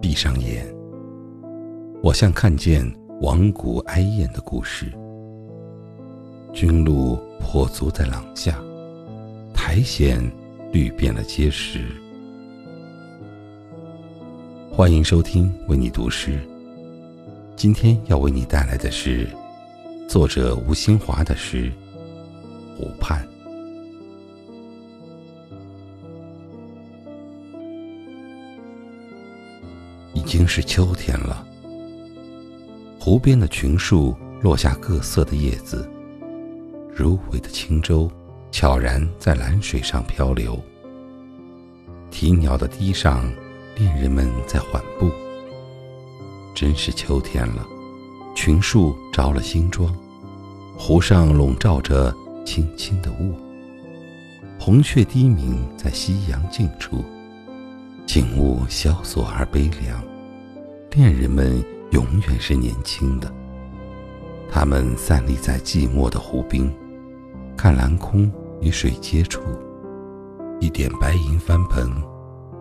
闭上眼，我像看见亡古哀艳的故事。军路破足在廊下，苔藓绿遍了街石。欢迎收听为你读诗。今天要为你带来的是作者吴新华的诗《湖畔》。已经是秋天了，湖边的群树落下各色的叶子，如苇的轻舟悄然在蓝水上漂流。啼鸟的堤上，恋人们在缓步。真是秋天了，群树着了新装，湖上笼罩着轻轻的雾。红雀低鸣在夕阳近处。景物萧索而悲凉，恋人们永远是年轻的。他们散立在寂寞的湖滨，看蓝空与水接触，一点白银翻盆，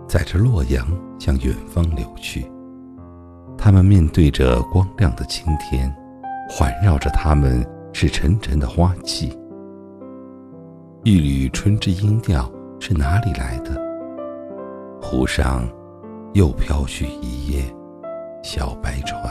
载着洛阳向远方流去。他们面对着光亮的青天，环绕着他们是沉沉的花气。一缕春之音调是哪里来的？湖上，又飘去一叶小白船。